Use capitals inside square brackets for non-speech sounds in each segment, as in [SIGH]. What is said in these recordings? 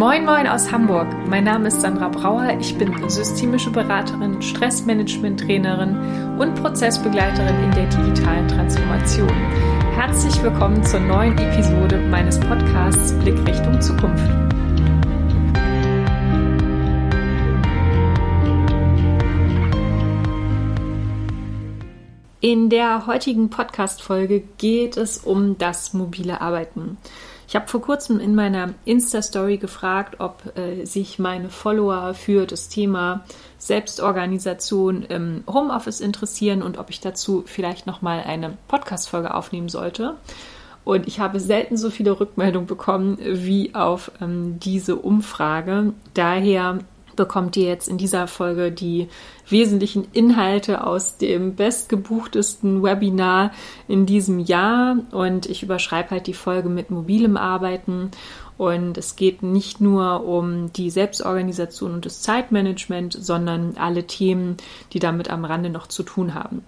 Moin Moin aus Hamburg. Mein Name ist Sandra Brauer. Ich bin systemische Beraterin, Stressmanagement-Trainerin und Prozessbegleiterin in der digitalen Transformation. Herzlich willkommen zur neuen Episode meines Podcasts Blick Richtung Zukunft. In der heutigen Podcast-Folge geht es um das mobile Arbeiten. Ich habe vor kurzem in meiner Insta-Story gefragt, ob äh, sich meine Follower für das Thema Selbstorganisation im Homeoffice interessieren und ob ich dazu vielleicht nochmal eine Podcast-Folge aufnehmen sollte. Und ich habe selten so viele Rückmeldungen bekommen wie auf ähm, diese Umfrage. Daher bekommt ihr jetzt in dieser Folge die wesentlichen Inhalte aus dem bestgebuchtesten Webinar in diesem Jahr. Und ich überschreibe halt die Folge mit mobilem Arbeiten. Und es geht nicht nur um die Selbstorganisation und das Zeitmanagement, sondern alle Themen, die damit am Rande noch zu tun haben.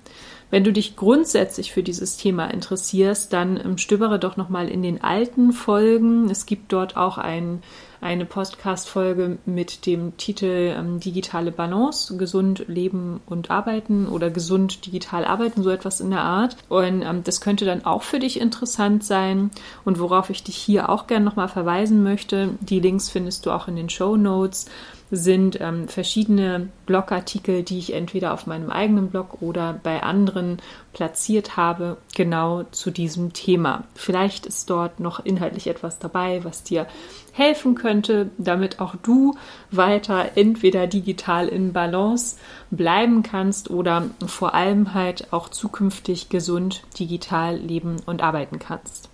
Wenn du dich grundsätzlich für dieses Thema interessierst, dann ähm, stöbere doch nochmal in den alten Folgen. Es gibt dort auch ein eine Podcast-Folge mit dem Titel ähm, Digitale Balance, gesund leben und arbeiten oder gesund digital arbeiten, so etwas in der Art. Und ähm, das könnte dann auch für dich interessant sein. Und worauf ich dich hier auch gerne nochmal verweisen möchte, die Links findest du auch in den Show Notes sind ähm, verschiedene Blogartikel, die ich entweder auf meinem eigenen Blog oder bei anderen platziert habe, genau zu diesem Thema. Vielleicht ist dort noch inhaltlich etwas dabei, was dir helfen könnte, damit auch du weiter entweder digital in Balance bleiben kannst oder vor allem halt auch zukünftig gesund digital leben und arbeiten kannst.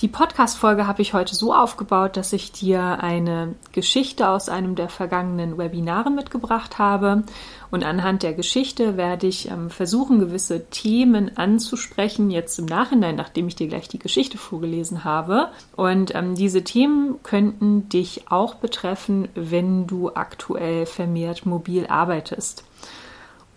Die Podcast-Folge habe ich heute so aufgebaut, dass ich dir eine Geschichte aus einem der vergangenen Webinare mitgebracht habe. Und anhand der Geschichte werde ich ähm, versuchen, gewisse Themen anzusprechen, jetzt im Nachhinein, nachdem ich dir gleich die Geschichte vorgelesen habe. Und ähm, diese Themen könnten dich auch betreffen, wenn du aktuell vermehrt mobil arbeitest.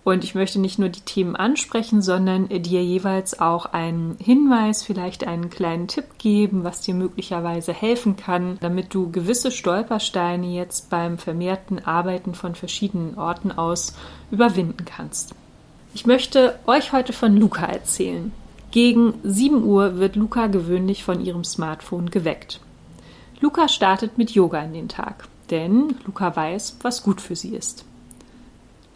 Und ich möchte nicht nur die Themen ansprechen, sondern dir jeweils auch einen Hinweis, vielleicht einen kleinen Tipp geben, was dir möglicherweise helfen kann, damit du gewisse Stolpersteine jetzt beim vermehrten Arbeiten von verschiedenen Orten aus überwinden kannst. Ich möchte euch heute von Luca erzählen. Gegen 7 Uhr wird Luca gewöhnlich von ihrem Smartphone geweckt. Luca startet mit Yoga in den Tag, denn Luca weiß, was gut für sie ist.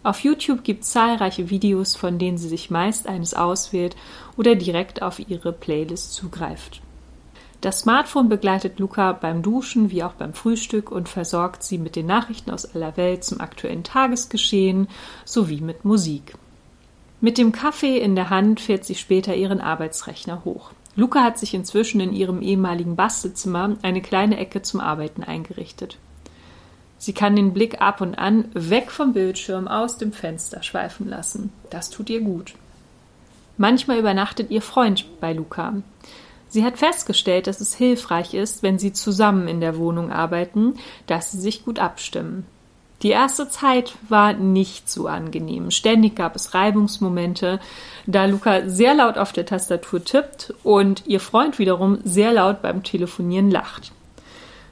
Auf YouTube gibt es zahlreiche Videos, von denen sie sich meist eines auswählt oder direkt auf ihre Playlist zugreift. Das Smartphone begleitet Luca beim Duschen wie auch beim Frühstück und versorgt sie mit den Nachrichten aus aller Welt zum aktuellen Tagesgeschehen sowie mit Musik. Mit dem Kaffee in der Hand fährt sie später ihren Arbeitsrechner hoch. Luca hat sich inzwischen in ihrem ehemaligen Bastelzimmer eine kleine Ecke zum Arbeiten eingerichtet. Sie kann den Blick ab und an weg vom Bildschirm aus dem Fenster schweifen lassen. Das tut ihr gut. Manchmal übernachtet ihr Freund bei Luca. Sie hat festgestellt, dass es hilfreich ist, wenn sie zusammen in der Wohnung arbeiten, dass sie sich gut abstimmen. Die erste Zeit war nicht so angenehm. Ständig gab es Reibungsmomente, da Luca sehr laut auf der Tastatur tippt und ihr Freund wiederum sehr laut beim Telefonieren lacht.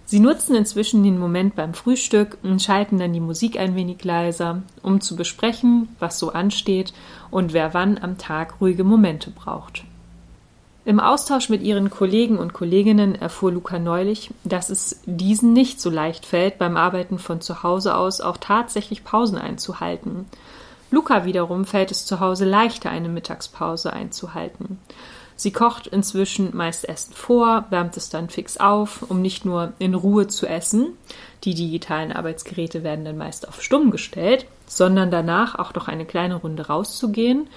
Sie nutzen inzwischen den Moment beim Frühstück und schalten dann die Musik ein wenig leiser, um zu besprechen, was so ansteht und wer wann am Tag ruhige Momente braucht. Im Austausch mit ihren Kollegen und Kolleginnen erfuhr Luca neulich, dass es diesen nicht so leicht fällt, beim Arbeiten von zu Hause aus auch tatsächlich Pausen einzuhalten. Luca wiederum fällt es zu Hause leichter, eine Mittagspause einzuhalten. Sie kocht inzwischen meist Essen vor, wärmt es dann fix auf, um nicht nur in Ruhe zu essen, die digitalen Arbeitsgeräte werden dann meist auf stumm gestellt, sondern danach auch noch eine kleine Runde rauszugehen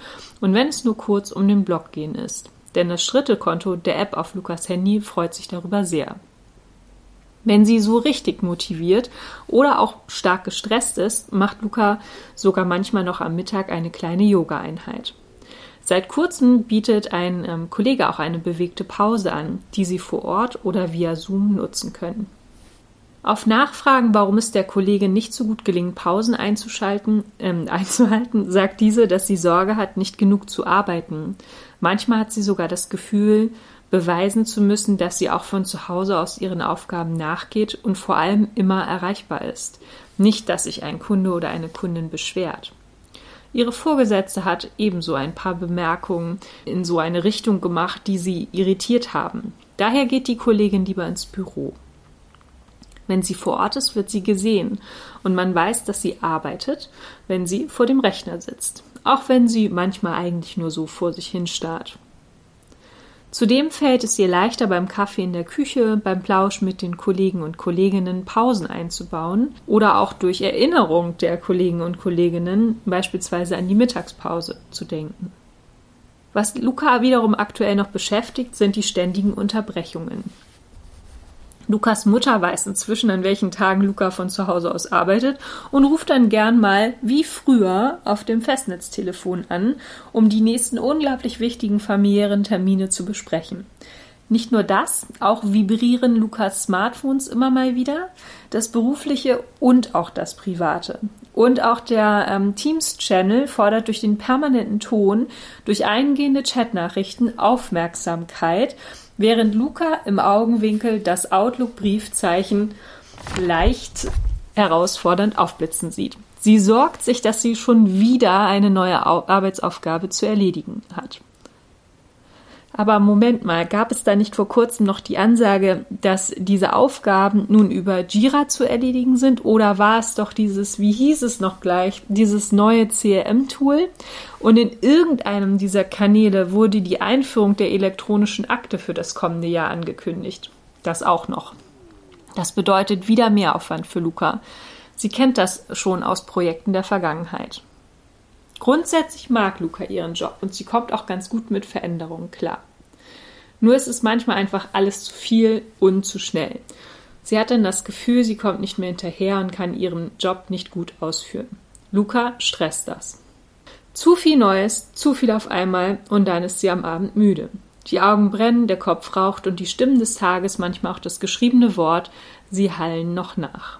und wenn es nur kurz um den Blog gehen ist. Denn das Schrittekonto der App auf Lukas Handy freut sich darüber sehr. Wenn sie so richtig motiviert oder auch stark gestresst ist, macht Luca sogar manchmal noch am Mittag eine kleine Yoga-Einheit. Seit kurzem bietet ein ähm, Kollege auch eine bewegte Pause an, die Sie vor Ort oder via Zoom nutzen können. Auf Nachfragen, warum es der Kollegin nicht so gut gelingt, Pausen einzuschalten, ähm, [LAUGHS] einzuhalten, sagt diese, dass sie Sorge hat, nicht genug zu arbeiten. Manchmal hat sie sogar das Gefühl, beweisen zu müssen, dass sie auch von zu Hause aus ihren Aufgaben nachgeht und vor allem immer erreichbar ist. Nicht, dass sich ein Kunde oder eine Kundin beschwert. Ihre Vorgesetzte hat ebenso ein paar Bemerkungen in so eine Richtung gemacht, die sie irritiert haben. Daher geht die Kollegin lieber ins Büro. Wenn sie vor Ort ist, wird sie gesehen und man weiß, dass sie arbeitet, wenn sie vor dem Rechner sitzt, auch wenn sie manchmal eigentlich nur so vor sich hin starrt. Zudem fällt es ihr leichter, beim Kaffee in der Küche, beim Plausch mit den Kollegen und Kolleginnen Pausen einzubauen oder auch durch Erinnerung der Kollegen und Kolleginnen beispielsweise an die Mittagspause zu denken. Was Luca wiederum aktuell noch beschäftigt, sind die ständigen Unterbrechungen. Lukas Mutter weiß inzwischen, an welchen Tagen Luca von zu Hause aus arbeitet und ruft dann gern mal wie früher auf dem Festnetztelefon an, um die nächsten unglaublich wichtigen familiären Termine zu besprechen. Nicht nur das, auch vibrieren Lukas Smartphones immer mal wieder, das berufliche und auch das private. Und auch der ähm, Teams-Channel fordert durch den permanenten Ton, durch eingehende Chatnachrichten Aufmerksamkeit während Luca im Augenwinkel das Outlook-Briefzeichen leicht herausfordernd aufblitzen sieht. Sie sorgt sich, dass sie schon wieder eine neue Arbeitsaufgabe zu erledigen hat. Aber Moment mal, gab es da nicht vor kurzem noch die Ansage, dass diese Aufgaben nun über Jira zu erledigen sind? Oder war es doch dieses, wie hieß es noch gleich, dieses neue CRM-Tool? Und in irgendeinem dieser Kanäle wurde die Einführung der elektronischen Akte für das kommende Jahr angekündigt. Das auch noch. Das bedeutet wieder Mehraufwand für Luca. Sie kennt das schon aus Projekten der Vergangenheit. Grundsätzlich mag Luca ihren Job und sie kommt auch ganz gut mit Veränderungen klar. Nur ist es manchmal einfach alles zu viel und zu schnell. Sie hat dann das Gefühl, sie kommt nicht mehr hinterher und kann ihren Job nicht gut ausführen. Luca stresst das. Zu viel Neues, zu viel auf einmal und dann ist sie am Abend müde. Die Augen brennen, der Kopf raucht und die Stimmen des Tages, manchmal auch das geschriebene Wort, sie hallen noch nach.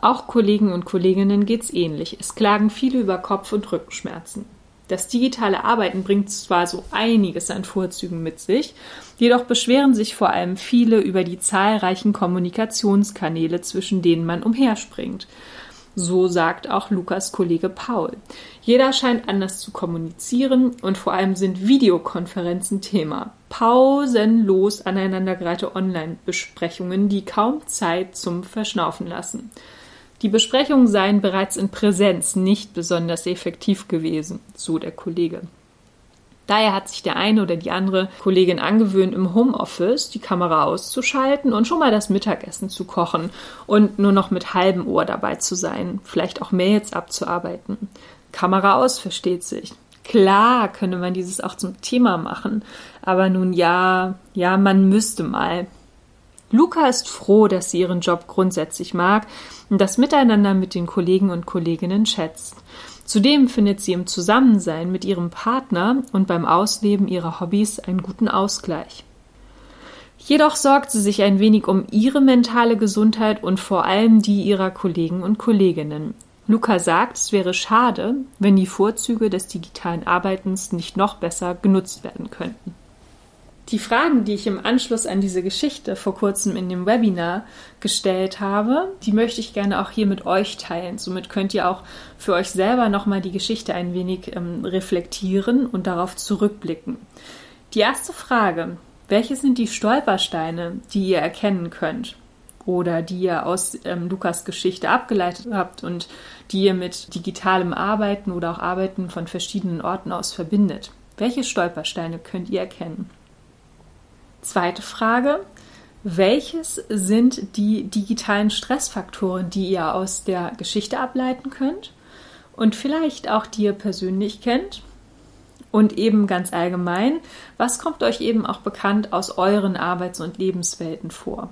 Auch Kollegen und Kolleginnen geht's ähnlich. Es klagen viele über Kopf- und Rückenschmerzen. Das digitale Arbeiten bringt zwar so einiges an Vorzügen mit sich, jedoch beschweren sich vor allem viele über die zahlreichen Kommunikationskanäle, zwischen denen man umherspringt. So sagt auch Lukas Kollege Paul. Jeder scheint anders zu kommunizieren und vor allem sind Videokonferenzen Thema. Pausenlos aneinandergereihte Online-Besprechungen, die kaum Zeit zum Verschnaufen lassen. Die Besprechungen seien bereits in Präsenz nicht besonders effektiv gewesen, so der Kollege. Daher hat sich der eine oder die andere Kollegin angewöhnt, im Homeoffice die Kamera auszuschalten und schon mal das Mittagessen zu kochen und nur noch mit halbem Ohr dabei zu sein, vielleicht auch Mails abzuarbeiten. Kamera aus, versteht sich. Klar könne man dieses auch zum Thema machen, aber nun ja, ja, man müsste mal. Luca ist froh, dass sie ihren Job grundsätzlich mag und das Miteinander mit den Kollegen und Kolleginnen schätzt. Zudem findet sie im Zusammensein mit ihrem Partner und beim Ausleben ihrer Hobbys einen guten Ausgleich. Jedoch sorgt sie sich ein wenig um ihre mentale Gesundheit und vor allem die ihrer Kollegen und Kolleginnen. Luca sagt, es wäre schade, wenn die Vorzüge des digitalen Arbeitens nicht noch besser genutzt werden könnten. Die Fragen, die ich im Anschluss an diese Geschichte vor kurzem in dem Webinar gestellt habe, die möchte ich gerne auch hier mit euch teilen. Somit könnt ihr auch für euch selber nochmal die Geschichte ein wenig ähm, reflektieren und darauf zurückblicken. Die erste Frage, welche sind die Stolpersteine, die ihr erkennen könnt? Oder die ihr aus ähm, Lukas Geschichte abgeleitet habt und die ihr mit digitalem Arbeiten oder auch Arbeiten von verschiedenen Orten aus verbindet. Welche Stolpersteine könnt ihr erkennen? Zweite Frage. Welches sind die digitalen Stressfaktoren, die ihr aus der Geschichte ableiten könnt und vielleicht auch die ihr persönlich kennt? Und eben ganz allgemein, was kommt euch eben auch bekannt aus euren Arbeits- und Lebenswelten vor?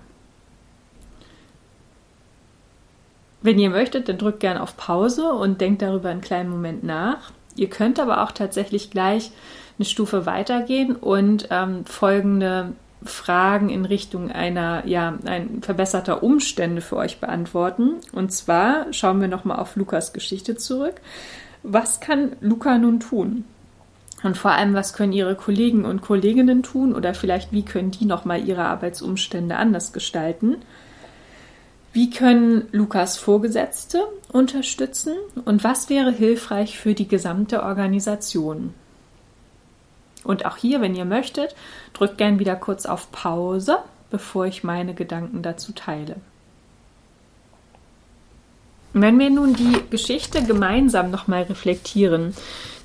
Wenn ihr möchtet, dann drückt gerne auf Pause und denkt darüber einen kleinen Moment nach. Ihr könnt aber auch tatsächlich gleich eine Stufe weitergehen und ähm, folgende Fragen in Richtung einer, ja, ein verbesserter Umstände für euch beantworten. Und zwar schauen wir nochmal auf Lukas Geschichte zurück. Was kann Luca nun tun? Und vor allem, was können Ihre Kollegen und Kolleginnen tun oder vielleicht, wie können die nochmal ihre Arbeitsumstände anders gestalten? Wie können Lukas Vorgesetzte unterstützen und was wäre hilfreich für die gesamte Organisation? Und auch hier, wenn ihr möchtet, drückt gern wieder kurz auf Pause, bevor ich meine Gedanken dazu teile. Wenn wir nun die Geschichte gemeinsam nochmal reflektieren,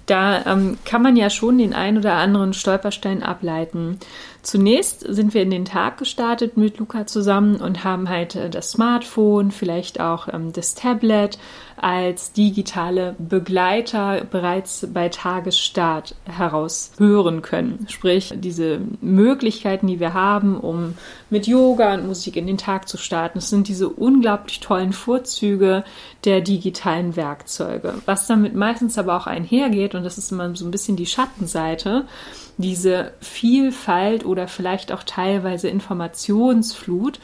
da ähm, kann man ja schon den ein oder anderen Stolperstein ableiten. Zunächst sind wir in den Tag gestartet mit Luca zusammen und haben halt äh, das Smartphone, vielleicht auch ähm, das Tablet als digitale Begleiter bereits bei Tagesstart heraus hören können. Sprich, diese Möglichkeiten, die wir haben, um mit Yoga und Musik in den Tag zu starten, das sind diese unglaublich tollen Vorzüge der digitalen Werkzeuge. Was damit meistens aber auch einhergeht, und das ist immer so ein bisschen die Schattenseite, diese Vielfalt oder vielleicht auch teilweise Informationsflut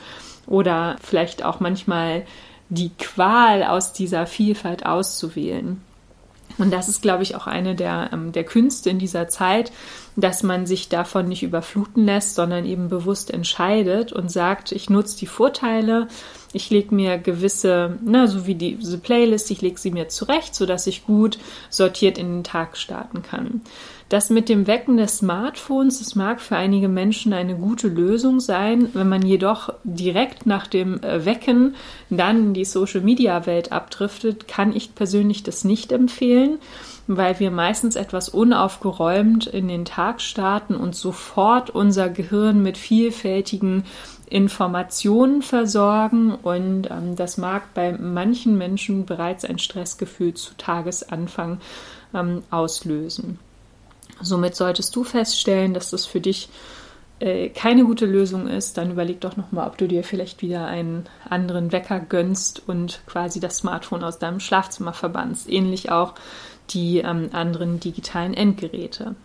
oder vielleicht auch manchmal die Qual aus dieser Vielfalt auszuwählen. Und das ist, glaube ich, auch eine der, ähm, der Künste in dieser Zeit, dass man sich davon nicht überfluten lässt, sondern eben bewusst entscheidet und sagt, ich nutze die Vorteile, ich lege mir gewisse, na, so wie diese Playlist, ich lege sie mir zurecht, sodass ich gut sortiert in den Tag starten kann. Das mit dem Wecken des Smartphones, das mag für einige Menschen eine gute Lösung sein. Wenn man jedoch direkt nach dem äh, Wecken dann in die Social-Media-Welt abdriftet, kann ich persönlich das nicht empfehlen, weil wir meistens etwas unaufgeräumt in den Tag starten und sofort unser Gehirn mit vielfältigen Informationen versorgen und ähm, das mag bei manchen Menschen bereits ein Stressgefühl zu Tagesanfang ähm, auslösen. Somit solltest du feststellen, dass das für dich äh, keine gute Lösung ist, dann überleg doch nochmal, ob du dir vielleicht wieder einen anderen Wecker gönnst und quasi das Smartphone aus deinem Schlafzimmer verbannst. Ähnlich auch die ähm, anderen digitalen Endgeräte.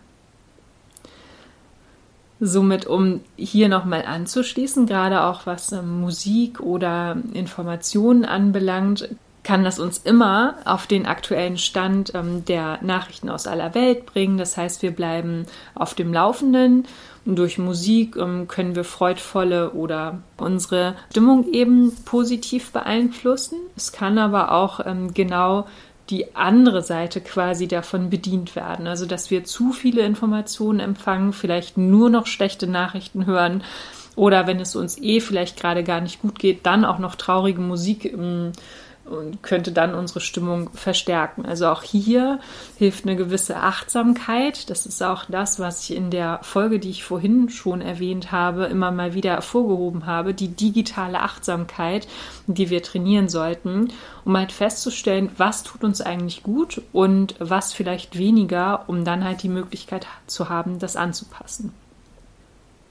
Somit, um hier nochmal anzuschließen, gerade auch was ähm, Musik oder Informationen anbelangt, kann das uns immer auf den aktuellen Stand ähm, der Nachrichten aus aller Welt bringen. Das heißt, wir bleiben auf dem Laufenden. Und durch Musik ähm, können wir freudvolle oder unsere Stimmung eben positiv beeinflussen. Es kann aber auch ähm, genau die andere Seite quasi davon bedient werden. Also, dass wir zu viele Informationen empfangen, vielleicht nur noch schlechte Nachrichten hören oder wenn es uns eh vielleicht gerade gar nicht gut geht, dann auch noch traurige Musik im und könnte dann unsere Stimmung verstärken. Also auch hier hilft eine gewisse Achtsamkeit. Das ist auch das, was ich in der Folge, die ich vorhin schon erwähnt habe, immer mal wieder hervorgehoben habe, die digitale Achtsamkeit, die wir trainieren sollten, um halt festzustellen, was tut uns eigentlich gut und was vielleicht weniger, um dann halt die Möglichkeit zu haben, das anzupassen.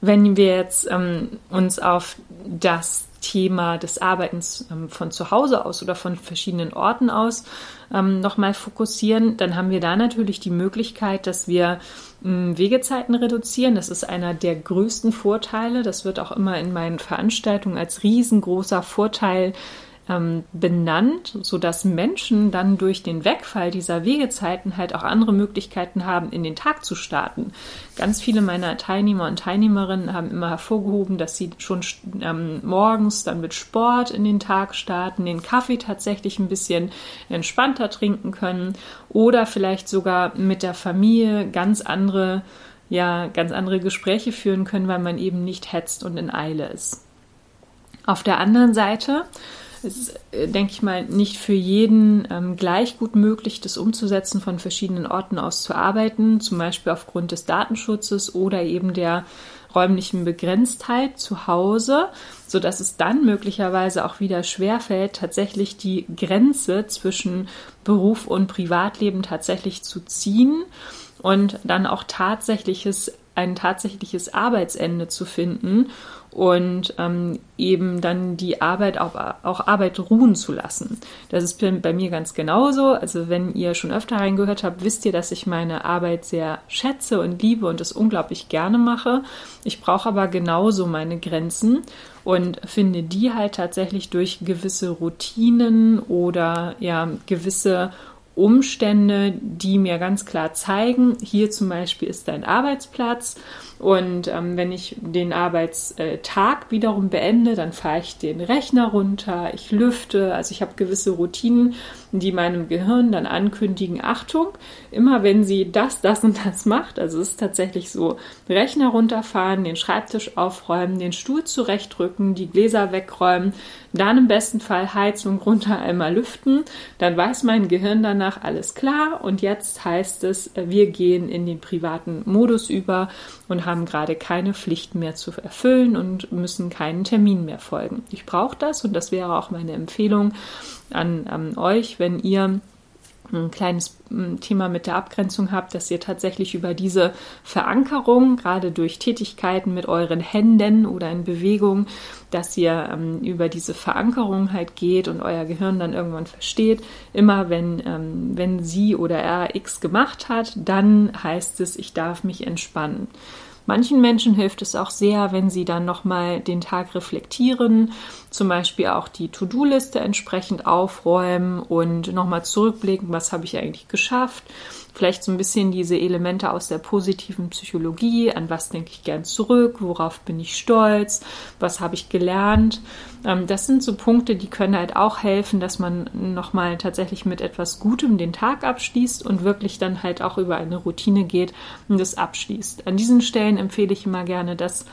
Wenn wir jetzt ähm, uns auf das Thema des Arbeitens ähm, von zu Hause aus oder von verschiedenen Orten aus ähm, nochmal fokussieren, dann haben wir da natürlich die Möglichkeit, dass wir ähm, Wegezeiten reduzieren. Das ist einer der größten Vorteile. Das wird auch immer in meinen Veranstaltungen als riesengroßer Vorteil ähm, benannt, sodass Menschen dann durch den Wegfall dieser Wegezeiten halt auch andere Möglichkeiten haben, in den Tag zu starten. Ganz viele meiner Teilnehmer und Teilnehmerinnen haben immer hervorgehoben, dass sie schon ähm, morgens dann mit Sport in den Tag starten, den Kaffee tatsächlich ein bisschen entspannter trinken können oder vielleicht sogar mit der Familie ganz andere ja, ganz andere Gespräche führen können, weil man eben nicht hetzt und in Eile ist. Auf der anderen Seite es ist, äh, denke ich mal, nicht für jeden ähm, gleich gut möglich, das umzusetzen, von verschiedenen Orten aus zu arbeiten, zum Beispiel aufgrund des Datenschutzes oder eben der räumlichen Begrenztheit zu Hause, so dass es dann möglicherweise auch wieder schwerfällt, tatsächlich die Grenze zwischen Beruf und Privatleben tatsächlich zu ziehen und dann auch tatsächliches ein tatsächliches Arbeitsende zu finden und ähm, eben dann die Arbeit auch, auch Arbeit ruhen zu lassen. Das ist bei mir ganz genauso. Also wenn ihr schon öfter reingehört habt, wisst ihr, dass ich meine Arbeit sehr schätze und liebe und es unglaublich gerne mache. Ich brauche aber genauso meine Grenzen und finde die halt tatsächlich durch gewisse Routinen oder ja gewisse Umstände, die mir ganz klar zeigen, hier zum Beispiel ist dein Arbeitsplatz und ähm, wenn ich den Arbeitstag wiederum beende, dann fahre ich den Rechner runter, ich lüfte, also ich habe gewisse Routinen, die meinem Gehirn dann ankündigen, Achtung, immer wenn sie das, das und das macht, also es ist tatsächlich so, Rechner runterfahren, den Schreibtisch aufräumen, den Stuhl zurechtrücken, die Gläser wegräumen, dann im besten Fall Heizung runter einmal lüften. Dann weiß mein Gehirn danach alles klar. Und jetzt heißt es, wir gehen in den privaten Modus über und haben gerade keine Pflichten mehr zu erfüllen und müssen keinen Termin mehr folgen. Ich brauche das und das wäre auch meine Empfehlung an, an euch, wenn ihr ein kleines hm, Thema mit der Abgrenzung habt, dass ihr tatsächlich über diese Verankerung, gerade durch Tätigkeiten mit euren Händen oder in Bewegung, dass ihr ähm, über diese Verankerung halt geht und euer Gehirn dann irgendwann versteht, immer wenn, ähm, wenn sie oder er X gemacht hat, dann heißt es, ich darf mich entspannen. Manchen Menschen hilft es auch sehr, wenn sie dann nochmal den Tag reflektieren, zum Beispiel auch die To-Do-Liste entsprechend aufräumen und nochmal zurückblicken, was habe ich eigentlich geschafft vielleicht so ein bisschen diese Elemente aus der positiven Psychologie, an was denke ich gern zurück, worauf bin ich stolz, was habe ich gelernt. Ähm, das sind so Punkte, die können halt auch helfen, dass man nochmal tatsächlich mit etwas Gutem den Tag abschließt und wirklich dann halt auch über eine Routine geht und das abschließt. An diesen Stellen empfehle ich immer gerne das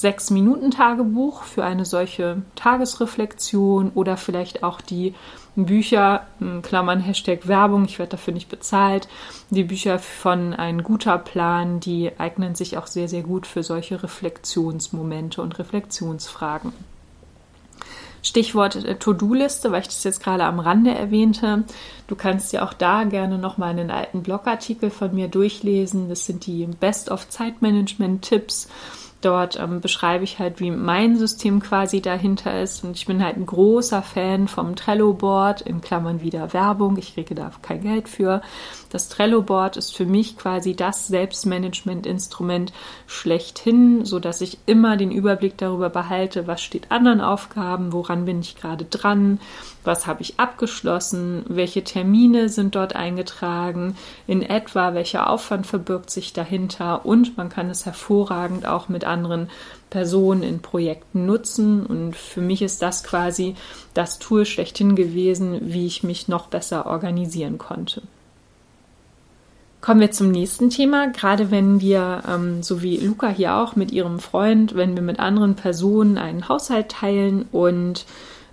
sechs Minuten Tagebuch für eine solche Tagesreflexion oder vielleicht auch die Bücher, Klammern Hashtag Werbung, ich werde dafür nicht bezahlt. Die Bücher von Ein guter Plan, die eignen sich auch sehr, sehr gut für solche Reflexionsmomente und Reflexionsfragen. Stichwort äh, To-Do-Liste, weil ich das jetzt gerade am Rande erwähnte. Du kannst ja auch da gerne nochmal einen alten Blogartikel von mir durchlesen. Das sind die Best of Zeitmanagement-Tipps Dort ähm, beschreibe ich halt, wie mein System quasi dahinter ist. Und ich bin halt ein großer Fan vom Trello-Board, in Klammern wieder Werbung. Ich kriege da kein Geld für. Das Trello-Board ist für mich quasi das Selbstmanagement-Instrument schlechthin, so dass ich immer den Überblick darüber behalte, was steht anderen Aufgaben, woran bin ich gerade dran, was habe ich abgeschlossen, welche Termine sind dort eingetragen, in etwa welcher Aufwand verbirgt sich dahinter und man kann es hervorragend auch mit anderen Personen in Projekten nutzen. Und für mich ist das quasi das Tool schlechthin gewesen, wie ich mich noch besser organisieren konnte. Kommen wir zum nächsten Thema. Gerade wenn wir, ähm, so wie Luca hier auch mit ihrem Freund, wenn wir mit anderen Personen einen Haushalt teilen und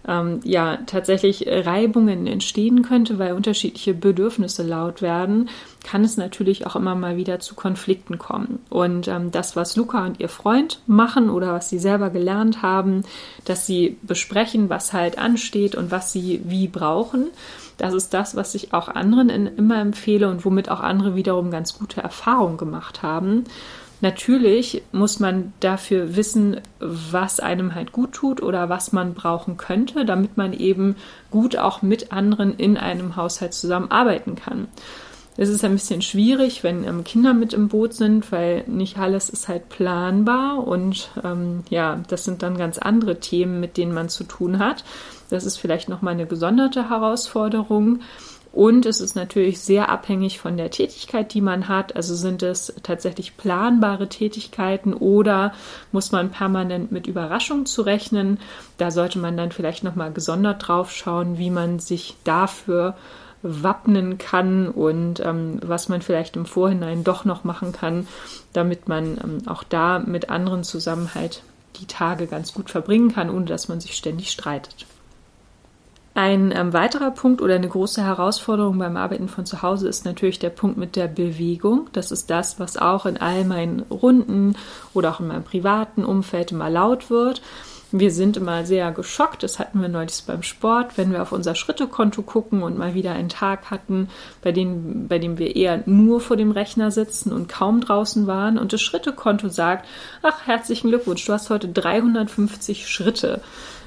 ähm, ja tatsächlich Reibungen entstehen könnte, weil unterschiedliche Bedürfnisse laut werden, kann es natürlich auch immer mal wieder zu Konflikten kommen. Und ähm, das, was Luca und ihr Freund machen oder was sie selber gelernt haben, dass sie besprechen, was halt ansteht und was sie wie brauchen, das ist das, was ich auch anderen in, immer empfehle und womit auch andere wiederum ganz gute Erfahrungen gemacht haben. Natürlich muss man dafür wissen, was einem halt gut tut oder was man brauchen könnte, damit man eben gut auch mit anderen in einem Haushalt zusammenarbeiten kann. Es ist ein bisschen schwierig, wenn ähm, Kinder mit im Boot sind, weil nicht alles ist halt planbar und ähm, ja, das sind dann ganz andere Themen, mit denen man zu tun hat. Das ist vielleicht nochmal eine gesonderte Herausforderung. Und es ist natürlich sehr abhängig von der Tätigkeit, die man hat. Also sind es tatsächlich planbare Tätigkeiten oder muss man permanent mit Überraschungen zu rechnen. Da sollte man dann vielleicht nochmal gesondert drauf schauen, wie man sich dafür wappnen kann und ähm, was man vielleicht im Vorhinein doch noch machen kann, damit man ähm, auch da mit anderen zusammen halt die Tage ganz gut verbringen kann, ohne dass man sich ständig streitet. Ein ähm, weiterer Punkt oder eine große Herausforderung beim Arbeiten von zu Hause ist natürlich der Punkt mit der Bewegung. Das ist das, was auch in all meinen Runden oder auch in meinem privaten Umfeld immer laut wird. Wir sind immer sehr geschockt, das hatten wir neulich beim Sport, wenn wir auf unser Schrittekonto gucken und mal wieder einen Tag hatten, bei dem, bei dem wir eher nur vor dem Rechner sitzen und kaum draußen waren und das Schrittekonto sagt, ach, herzlichen Glückwunsch, du hast heute 350 Schritte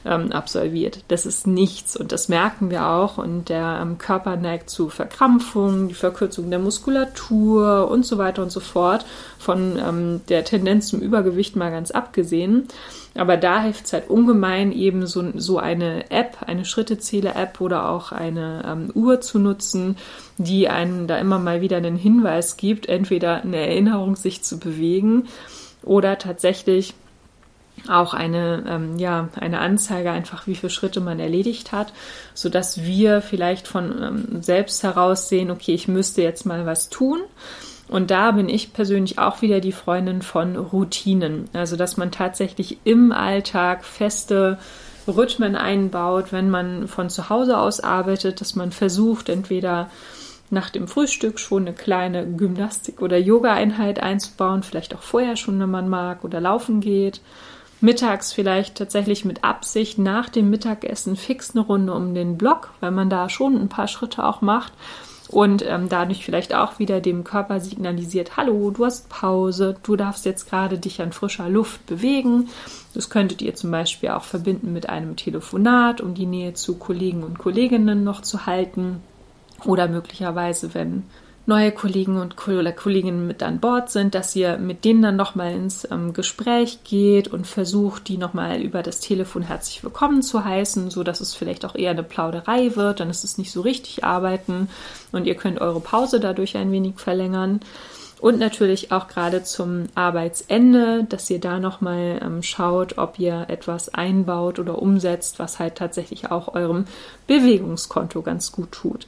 ähm, absolviert. Das ist nichts und das merken wir auch und der ähm, Körper neigt zu Verkrampfungen, die Verkürzung der Muskulatur und so weiter und so fort, von ähm, der Tendenz zum Übergewicht mal ganz abgesehen. Aber da hilft es halt ungemein, eben so, so eine App, eine Schrittezähler-App oder auch eine ähm, Uhr zu nutzen, die einen da immer mal wieder einen Hinweis gibt, entweder eine Erinnerung, sich zu bewegen oder tatsächlich auch eine, ähm, ja, eine Anzeige einfach, wie viele Schritte man erledigt hat, so dass wir vielleicht von ähm, selbst heraus sehen, okay, ich müsste jetzt mal was tun. Und da bin ich persönlich auch wieder die Freundin von Routinen. Also, dass man tatsächlich im Alltag feste Rhythmen einbaut, wenn man von zu Hause aus arbeitet, dass man versucht, entweder nach dem Frühstück schon eine kleine Gymnastik- oder Yoga-Einheit einzubauen, vielleicht auch vorher schon, wenn man mag, oder laufen geht. Mittags vielleicht tatsächlich mit Absicht nach dem Mittagessen fix eine Runde um den Block, weil man da schon ein paar Schritte auch macht und ähm, dadurch vielleicht auch wieder dem Körper signalisiert, hallo, du hast Pause, du darfst jetzt gerade dich an frischer Luft bewegen. Das könntet ihr zum Beispiel auch verbinden mit einem Telefonat, um die Nähe zu Kollegen und Kolleginnen noch zu halten. Oder möglicherweise, wenn neue Kollegen und Kolleginnen mit an Bord sind, dass ihr mit denen dann nochmal ins ähm, Gespräch geht und versucht, die nochmal über das Telefon herzlich willkommen zu heißen, so dass es vielleicht auch eher eine Plauderei wird, dann ist es nicht so richtig arbeiten und ihr könnt eure Pause dadurch ein wenig verlängern. Und natürlich auch gerade zum Arbeitsende, dass ihr da nochmal ähm, schaut, ob ihr etwas einbaut oder umsetzt, was halt tatsächlich auch eurem Bewegungskonto ganz gut tut.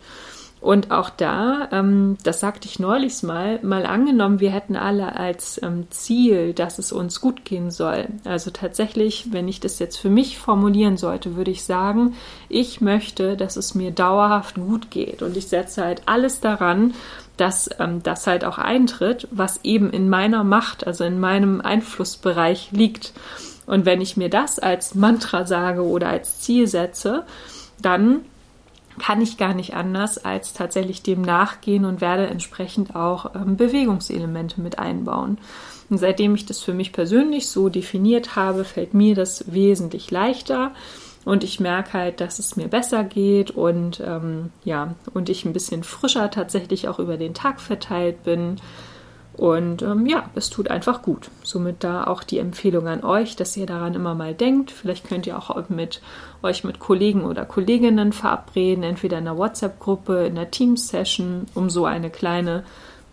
Und auch da, ähm, das sagte ich neulich mal, mal angenommen, wir hätten alle als ähm, Ziel, dass es uns gut gehen soll. Also tatsächlich, wenn ich das jetzt für mich formulieren sollte, würde ich sagen, ich möchte, dass es mir dauerhaft gut geht. Und ich setze halt alles daran, dass ähm, das halt auch eintritt, was eben in meiner Macht, also in meinem Einflussbereich liegt. Und wenn ich mir das als Mantra sage oder als Ziel setze, dann kann ich gar nicht anders als tatsächlich dem nachgehen und werde entsprechend auch ähm, Bewegungselemente mit einbauen. Und seitdem ich das für mich persönlich so definiert habe, fällt mir das wesentlich leichter und ich merke halt, dass es mir besser geht und ähm, ja, und ich ein bisschen frischer tatsächlich auch über den Tag verteilt bin. Und ähm, ja, es tut einfach gut. Somit da auch die Empfehlung an euch, dass ihr daran immer mal denkt. Vielleicht könnt ihr auch mit euch mit Kollegen oder Kolleginnen verabreden, entweder in einer WhatsApp-Gruppe, in einer Teams-Session, um so eine kleine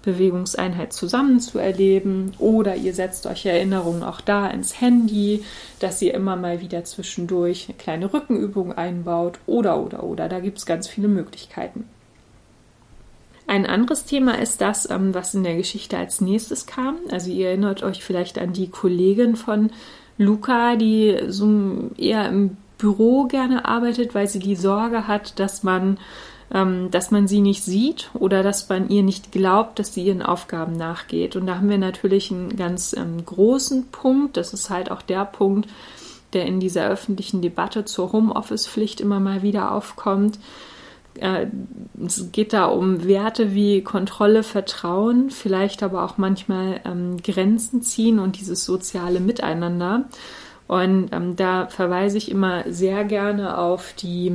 Bewegungseinheit zusammen zu erleben. Oder ihr setzt euch Erinnerungen auch da ins Handy, dass ihr immer mal wieder zwischendurch eine kleine Rückenübung einbaut. Oder, oder, oder. Da gibt es ganz viele Möglichkeiten. Ein anderes Thema ist das, ähm, was in der Geschichte als nächstes kam. Also ihr erinnert euch vielleicht an die Kollegin von Luca, die so eher im Büro gerne arbeitet, weil sie die Sorge hat, dass man, ähm, dass man sie nicht sieht oder dass man ihr nicht glaubt, dass sie ihren Aufgaben nachgeht. Und da haben wir natürlich einen ganz ähm, großen Punkt. Das ist halt auch der Punkt, der in dieser öffentlichen Debatte zur Homeoffice-Pflicht immer mal wieder aufkommt äh, es geht da um Werte wie Kontrolle, Vertrauen, vielleicht aber auch manchmal ähm, Grenzen ziehen und dieses soziale Miteinander. Und ähm, da verweise ich immer sehr gerne auf die,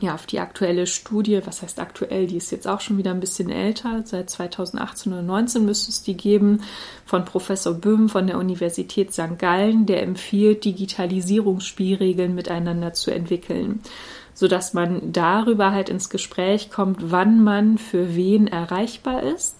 ja, auf die aktuelle Studie. Was heißt aktuell? Die ist jetzt auch schon wieder ein bisschen älter. Seit 2018 oder 2019 müsste es die geben. Von Professor Böhm von der Universität St. Gallen, der empfiehlt, Digitalisierungsspielregeln miteinander zu entwickeln sodass man darüber halt ins Gespräch kommt, wann man für wen erreichbar ist.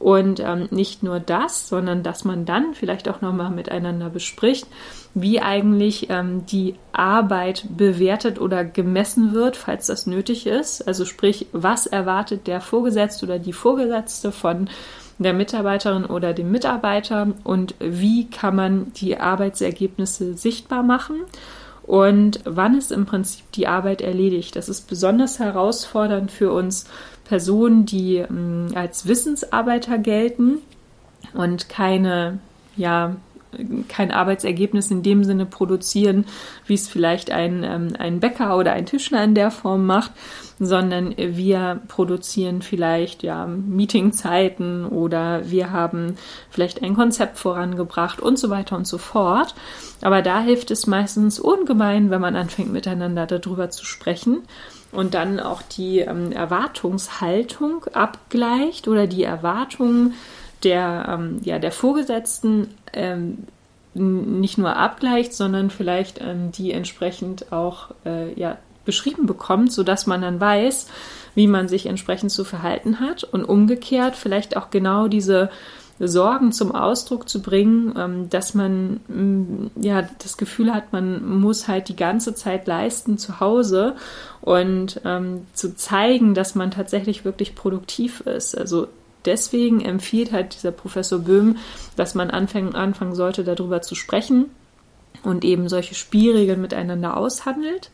Und ähm, nicht nur das, sondern dass man dann vielleicht auch nochmal miteinander bespricht, wie eigentlich ähm, die Arbeit bewertet oder gemessen wird, falls das nötig ist. Also sprich, was erwartet der Vorgesetzte oder die Vorgesetzte von der Mitarbeiterin oder dem Mitarbeiter und wie kann man die Arbeitsergebnisse sichtbar machen und wann ist im Prinzip die Arbeit erledigt. Das ist besonders herausfordernd für uns Personen, die ähm, als Wissensarbeiter gelten und keine ja, kein Arbeitsergebnis in dem Sinne produzieren, wie es vielleicht ein, ähm, ein Bäcker oder ein Tischler in der Form macht, sondern wir produzieren vielleicht ja Meetingzeiten oder wir haben vielleicht ein Konzept vorangebracht und so weiter und so fort. Aber da hilft es meistens ungemein, wenn man anfängt miteinander darüber zu sprechen und dann auch die ähm, Erwartungshaltung abgleicht oder die Erwartungen der, ähm, ja, der Vorgesetzten ähm, nicht nur abgleicht, sondern vielleicht ähm, die entsprechend auch äh, ja, beschrieben bekommt, sodass man dann weiß, wie man sich entsprechend zu verhalten hat und umgekehrt vielleicht auch genau diese Sorgen zum Ausdruck zu bringen, ähm, dass man mm, ja das Gefühl hat, man muss halt die ganze Zeit leisten zu Hause und ähm, zu zeigen, dass man tatsächlich wirklich produktiv ist. Also deswegen empfiehlt halt dieser Professor Böhm, dass man anfangen, anfangen sollte, darüber zu sprechen und eben solche Spielregeln miteinander aushandelt.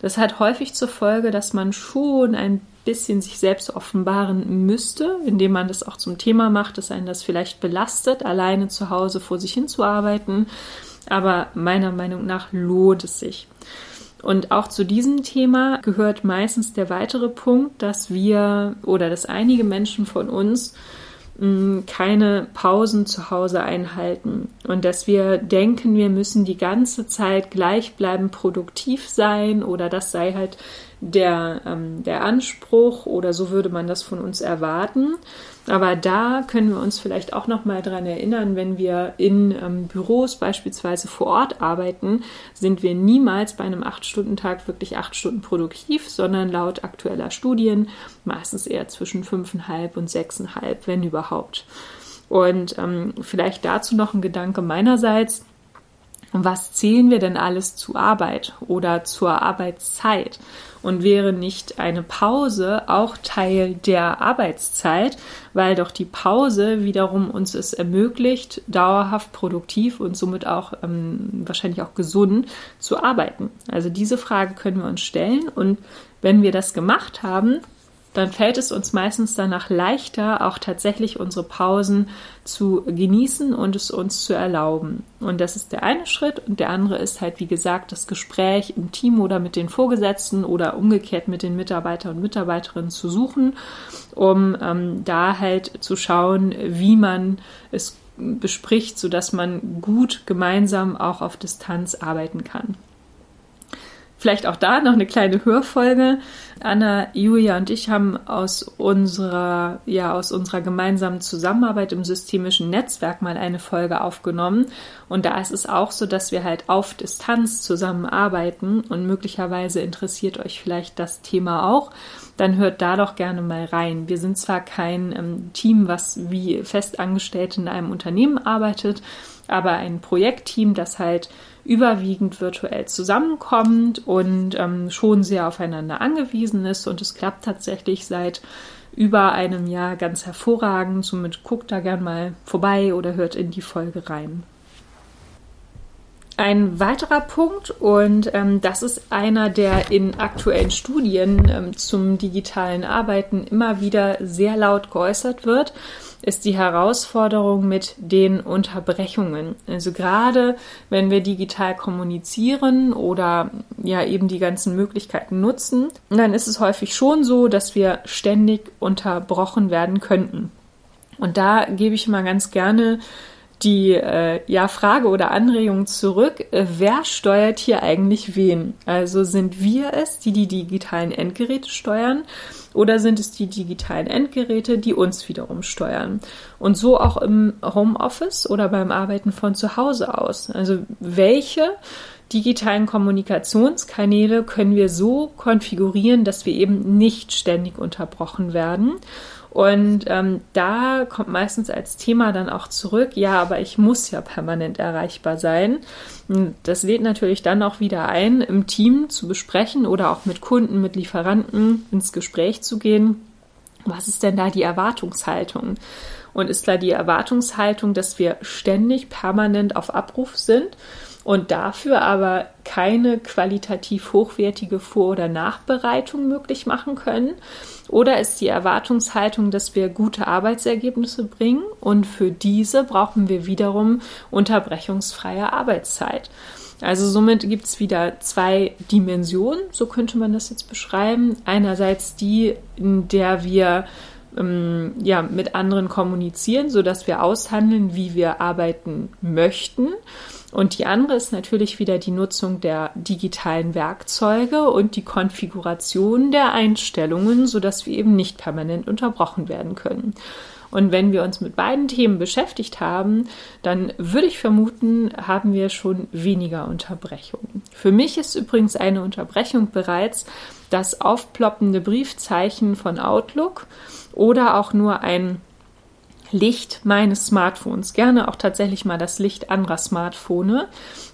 Das hat häufig zur Folge, dass man schon ein bisschen sich selbst offenbaren müsste, indem man das auch zum Thema macht, dass einen das vielleicht belastet, alleine zu Hause vor sich hinzuarbeiten. Aber meiner Meinung nach lohnt es sich. Und auch zu diesem Thema gehört meistens der weitere Punkt, dass wir oder dass einige Menschen von uns mm, keine Pausen zu Hause einhalten. Und dass wir denken, wir müssen die ganze Zeit gleichbleibend produktiv sein oder das sei halt der, ähm, der Anspruch oder so würde man das von uns erwarten. Aber da können wir uns vielleicht auch noch mal dran erinnern, wenn wir in ähm, Büros beispielsweise vor Ort arbeiten, sind wir niemals bei einem 8-Stunden-Tag wirklich 8 Stunden produktiv, sondern laut aktueller Studien meistens eher zwischen 5,5 und 6,5, wenn überhaupt. Und ähm, vielleicht dazu noch ein Gedanke meinerseits. Was zählen wir denn alles zu Arbeit oder zur Arbeitszeit? Und wäre nicht eine Pause auch Teil der Arbeitszeit, weil doch die Pause wiederum uns es ermöglicht, dauerhaft produktiv und somit auch ähm, wahrscheinlich auch gesund zu arbeiten? Also diese Frage können wir uns stellen und wenn wir das gemacht haben, dann fällt es uns meistens danach leichter, auch tatsächlich unsere Pausen zu genießen und es uns zu erlauben. Und das ist der eine Schritt. Und der andere ist halt, wie gesagt, das Gespräch im Team oder mit den Vorgesetzten oder umgekehrt mit den Mitarbeitern und Mitarbeiterinnen zu suchen, um ähm, da halt zu schauen, wie man es bespricht, sodass man gut gemeinsam auch auf Distanz arbeiten kann. Vielleicht auch da noch eine kleine Hörfolge. Anna, Julia und ich haben aus unserer, ja, aus unserer gemeinsamen Zusammenarbeit im systemischen Netzwerk mal eine Folge aufgenommen. Und da ist es auch so, dass wir halt auf Distanz zusammenarbeiten und möglicherweise interessiert euch vielleicht das Thema auch. Dann hört da doch gerne mal rein. Wir sind zwar kein ähm, Team, was wie festangestellt in einem Unternehmen arbeitet, aber ein Projektteam, das halt überwiegend virtuell zusammenkommt und ähm, schon sehr aufeinander angewiesen ist. Und es klappt tatsächlich seit über einem Jahr ganz hervorragend. Somit guckt da gern mal vorbei oder hört in die Folge rein. Ein weiterer Punkt, und ähm, das ist einer, der in aktuellen Studien ähm, zum digitalen Arbeiten immer wieder sehr laut geäußert wird, ist die Herausforderung mit den Unterbrechungen. Also gerade wenn wir digital kommunizieren oder ja eben die ganzen Möglichkeiten nutzen, dann ist es häufig schon so, dass wir ständig unterbrochen werden könnten. Und da gebe ich mal ganz gerne die äh, ja, Frage oder Anregung zurück, äh, wer steuert hier eigentlich wen? Also sind wir es, die die digitalen Endgeräte steuern oder sind es die digitalen Endgeräte, die uns wiederum steuern? Und so auch im Homeoffice oder beim Arbeiten von zu Hause aus. Also welche digitalen Kommunikationskanäle können wir so konfigurieren, dass wir eben nicht ständig unterbrochen werden und ähm, da kommt meistens als Thema dann auch zurück, ja, aber ich muss ja permanent erreichbar sein. Das lädt natürlich dann auch wieder ein, im Team zu besprechen oder auch mit Kunden, mit Lieferanten ins Gespräch zu gehen. Was ist denn da die Erwartungshaltung? Und ist da die Erwartungshaltung, dass wir ständig permanent auf Abruf sind? Und dafür aber keine qualitativ hochwertige Vor- oder Nachbereitung möglich machen können? Oder ist die Erwartungshaltung, dass wir gute Arbeitsergebnisse bringen und für diese brauchen wir wiederum unterbrechungsfreie Arbeitszeit? Also somit gibt es wieder zwei Dimensionen, so könnte man das jetzt beschreiben. Einerseits die, in der wir ähm, ja, mit anderen kommunizieren, sodass wir aushandeln, wie wir arbeiten möchten. Und die andere ist natürlich wieder die Nutzung der digitalen Werkzeuge und die Konfiguration der Einstellungen, sodass wir eben nicht permanent unterbrochen werden können. Und wenn wir uns mit beiden Themen beschäftigt haben, dann würde ich vermuten, haben wir schon weniger Unterbrechungen. Für mich ist übrigens eine Unterbrechung bereits das aufploppende Briefzeichen von Outlook oder auch nur ein Licht meines Smartphones, gerne auch tatsächlich mal das Licht anderer Smartphone.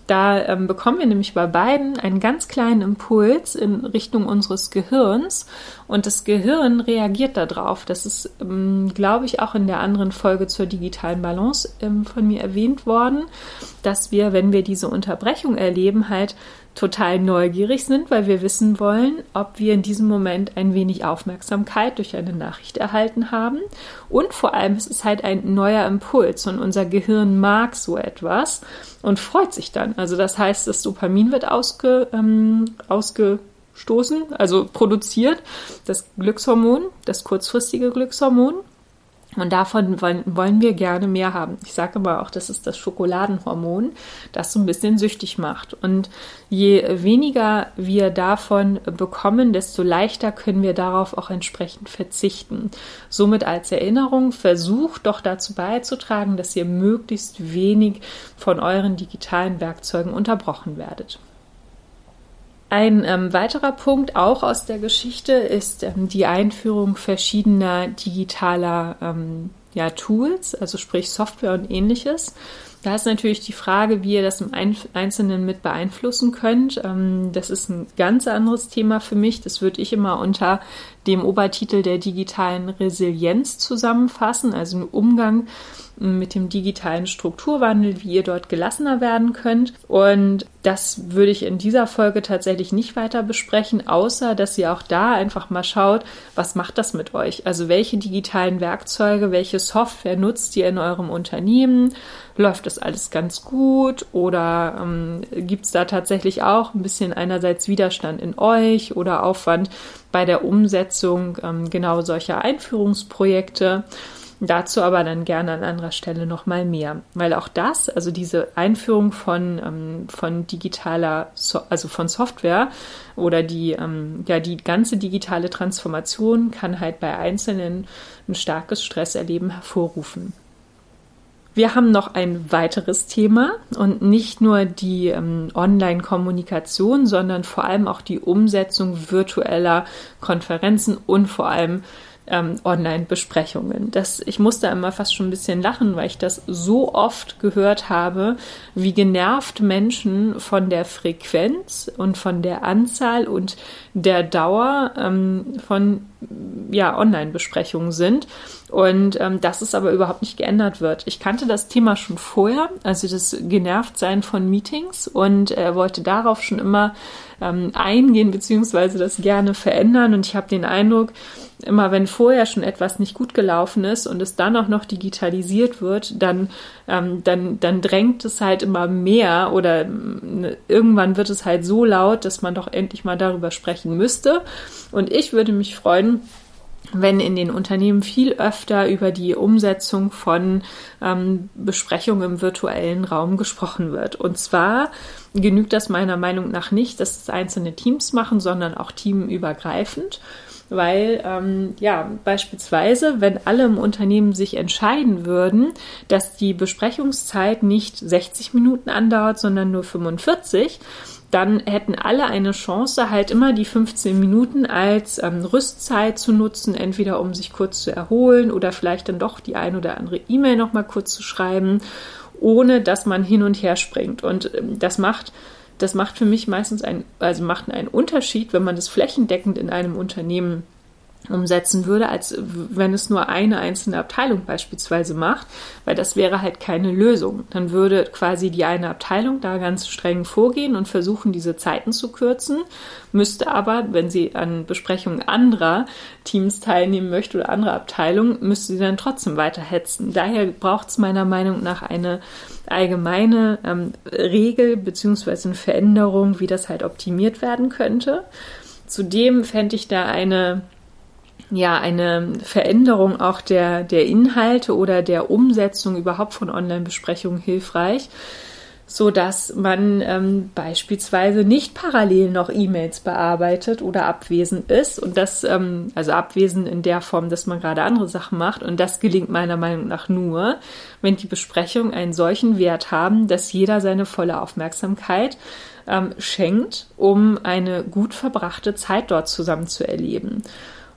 Da ähm, bekommen wir nämlich bei beiden einen ganz kleinen Impuls in Richtung unseres Gehirns und das Gehirn reagiert darauf. Das ist, ähm, glaube ich, auch in der anderen Folge zur digitalen Balance ähm, von mir erwähnt worden, dass wir, wenn wir diese Unterbrechung erleben, halt total neugierig sind, weil wir wissen wollen, ob wir in diesem Moment ein wenig Aufmerksamkeit durch eine Nachricht erhalten haben. Und vor allem es ist halt ein neuer Impuls und unser Gehirn mag so etwas und freut sich dann. Also das heißt, das Dopamin wird ausge, ähm, ausgestoßen, also produziert, das Glückshormon, das kurzfristige Glückshormon. Und davon wollen, wollen wir gerne mehr haben. Ich sage aber auch, das ist das Schokoladenhormon, das so ein bisschen süchtig macht. Und je weniger wir davon bekommen, desto leichter können wir darauf auch entsprechend verzichten. Somit als Erinnerung, versucht doch dazu beizutragen, dass ihr möglichst wenig von euren digitalen Werkzeugen unterbrochen werdet. Ein ähm, weiterer Punkt auch aus der Geschichte ist ähm, die Einführung verschiedener digitaler ähm, ja, Tools, also sprich Software und ähnliches. Da ist natürlich die Frage, wie ihr das im Einzelnen mit beeinflussen könnt. Ähm, das ist ein ganz anderes Thema für mich. Das würde ich immer unter dem Obertitel der digitalen Resilienz zusammenfassen, also im Umgang mit dem digitalen Strukturwandel, wie ihr dort gelassener werden könnt. Und das würde ich in dieser Folge tatsächlich nicht weiter besprechen, außer dass ihr auch da einfach mal schaut, was macht das mit euch? Also welche digitalen Werkzeuge, welche Software nutzt ihr in eurem Unternehmen? Läuft das alles ganz gut oder ähm, gibt es da tatsächlich auch ein bisschen einerseits Widerstand in euch oder Aufwand bei der Umsetzung ähm, genau solcher Einführungsprojekte? Dazu aber dann gerne an anderer Stelle nochmal mehr, weil auch das, also diese Einführung von, ähm, von digitaler, so also von Software oder die, ähm, ja, die ganze digitale Transformation kann halt bei Einzelnen ein starkes Stresserleben hervorrufen. Wir haben noch ein weiteres Thema und nicht nur die ähm, Online-Kommunikation, sondern vor allem auch die Umsetzung virtueller Konferenzen und vor allem ähm, Online-Besprechungen. Das, ich musste immer fast schon ein bisschen lachen, weil ich das so oft gehört habe, wie genervt Menschen von der Frequenz und von der Anzahl und der Dauer ähm, von ja, Online-Besprechungen sind. Und ähm, dass es aber überhaupt nicht geändert wird. Ich kannte das Thema schon vorher, also das Genervtsein von Meetings. Und äh, wollte darauf schon immer ähm, eingehen beziehungsweise das gerne verändern. Und ich habe den Eindruck, immer wenn vorher schon etwas nicht gut gelaufen ist und es dann auch noch digitalisiert wird, dann, ähm, dann, dann drängt es halt immer mehr oder äh, irgendwann wird es halt so laut, dass man doch endlich mal darüber sprechen müsste. Und ich würde mich freuen, wenn in den Unternehmen viel öfter über die Umsetzung von ähm, Besprechungen im virtuellen Raum gesprochen wird. Und zwar genügt das meiner Meinung nach nicht, dass es einzelne Teams machen, sondern auch teamübergreifend weil ähm, ja beispielsweise, wenn alle im Unternehmen sich entscheiden würden, dass die Besprechungszeit nicht 60 Minuten andauert, sondern nur 45, dann hätten alle eine Chance, halt immer die 15 Minuten als ähm, Rüstzeit zu nutzen, entweder um sich kurz zu erholen oder vielleicht dann doch die ein oder andere E-Mail nochmal kurz zu schreiben, ohne dass man hin und her springt. Und ähm, das macht das macht für mich meistens ein, also macht einen Unterschied, wenn man das flächendeckend in einem Unternehmen umsetzen würde, als wenn es nur eine einzelne Abteilung beispielsweise macht, weil das wäre halt keine Lösung. Dann würde quasi die eine Abteilung da ganz streng vorgehen und versuchen, diese Zeiten zu kürzen, müsste aber, wenn sie an Besprechungen anderer Teams teilnehmen möchte oder anderer Abteilungen, müsste sie dann trotzdem weiter hetzen. Daher braucht es meiner Meinung nach eine allgemeine ähm, Regel beziehungsweise eine Veränderung, wie das halt optimiert werden könnte. Zudem fände ich da eine ja eine Veränderung auch der, der Inhalte oder der Umsetzung überhaupt von Online-Besprechungen hilfreich, so dass man ähm, beispielsweise nicht parallel noch E-Mails bearbeitet oder abwesend ist und das ähm, also abwesend in der Form, dass man gerade andere Sachen macht und das gelingt meiner Meinung nach nur, wenn die Besprechungen einen solchen Wert haben, dass jeder seine volle Aufmerksamkeit ähm, schenkt, um eine gut verbrachte Zeit dort zusammen zu erleben.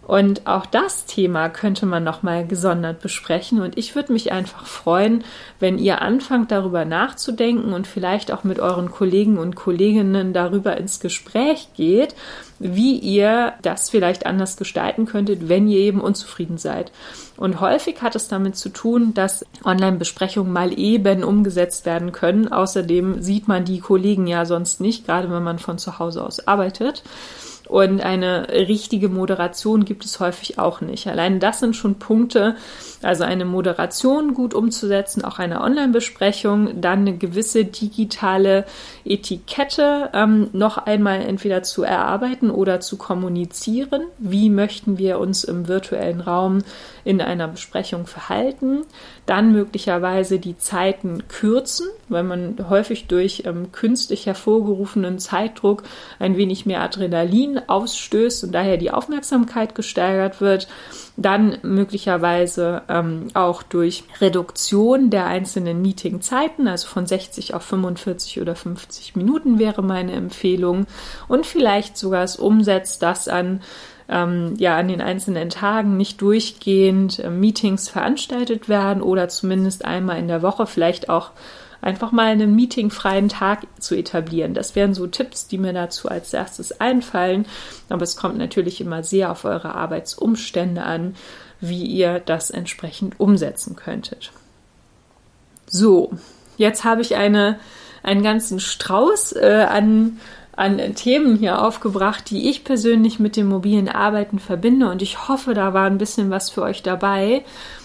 Und auch das Thema könnte man nochmal gesondert besprechen. Und ich würde mich einfach freuen, wenn ihr anfangt darüber nachzudenken und vielleicht auch mit euren Kollegen und Kolleginnen darüber ins Gespräch geht, wie ihr das vielleicht anders gestalten könntet, wenn ihr eben unzufrieden seid. Und häufig hat es damit zu tun, dass Online-Besprechungen mal eben umgesetzt werden können. Außerdem sieht man die Kollegen ja sonst nicht, gerade wenn man von zu Hause aus arbeitet. Und eine richtige Moderation gibt es häufig auch nicht. Allein das sind schon Punkte, also eine Moderation gut umzusetzen, auch eine Online-Besprechung, dann eine gewisse digitale Etikette ähm, noch einmal entweder zu erarbeiten oder zu kommunizieren. Wie möchten wir uns im virtuellen Raum in einer Besprechung verhalten? Dann möglicherweise die Zeiten kürzen, weil man häufig durch ähm, künstlich hervorgerufenen Zeitdruck ein wenig mehr Adrenalin ausstößt und daher die Aufmerksamkeit gesteigert wird. Dann möglicherweise ähm, auch durch Reduktion der einzelnen Meetingzeiten, also von 60 auf 45 oder 50 Minuten wäre meine Empfehlung. Und vielleicht sogar es umsetzt, das an ähm, ja an den einzelnen Tagen nicht durchgehend äh, Meetings veranstaltet werden oder zumindest einmal in der Woche vielleicht auch einfach mal einen meetingfreien Tag zu etablieren. Das wären so Tipps, die mir dazu als erstes einfallen. Aber es kommt natürlich immer sehr auf eure Arbeitsumstände an, wie ihr das entsprechend umsetzen könntet. So, jetzt habe ich eine, einen ganzen Strauß äh, an an Themen hier aufgebracht, die ich persönlich mit dem mobilen Arbeiten verbinde. Und ich hoffe, da war ein bisschen was für euch dabei,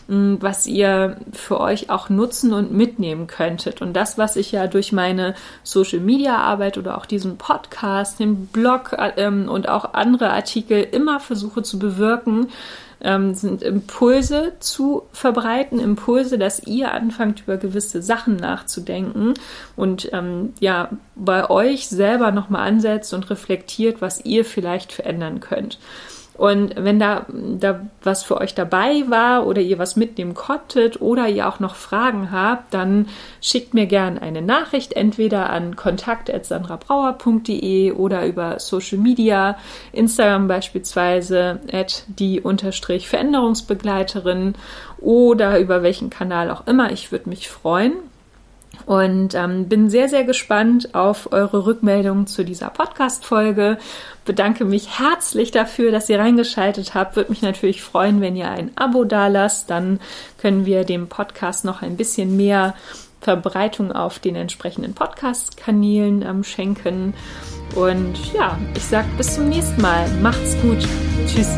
was ihr für euch auch nutzen und mitnehmen könntet. Und das, was ich ja durch meine Social Media Arbeit oder auch diesen Podcast, den Blog ähm, und auch andere Artikel immer versuche zu bewirken, ähm, sind Impulse zu verbreiten, Impulse, dass ihr anfangt, über gewisse Sachen nachzudenken und ähm, ja, bei euch selber nochmal ansetzt und reflektiert, was ihr vielleicht verändern könnt. Und wenn da, da was für euch dabei war oder ihr was mitnehmen konntet oder ihr auch noch Fragen habt, dann schickt mir gerne eine Nachricht, entweder an kontakt.sandrabrauer.de oder über Social Media, Instagram beispielsweise, at die Veränderungsbegleiterin oder über welchen Kanal auch immer. Ich würde mich freuen. Und ähm, bin sehr, sehr gespannt auf eure Rückmeldungen zu dieser Podcast-Folge. Bedanke mich herzlich dafür, dass ihr reingeschaltet habt. Würde mich natürlich freuen, wenn ihr ein Abo dalasst. Dann können wir dem Podcast noch ein bisschen mehr Verbreitung auf den entsprechenden Podcast-Kanälen ähm, schenken. Und ja, ich sage bis zum nächsten Mal. Macht's gut. Tschüss.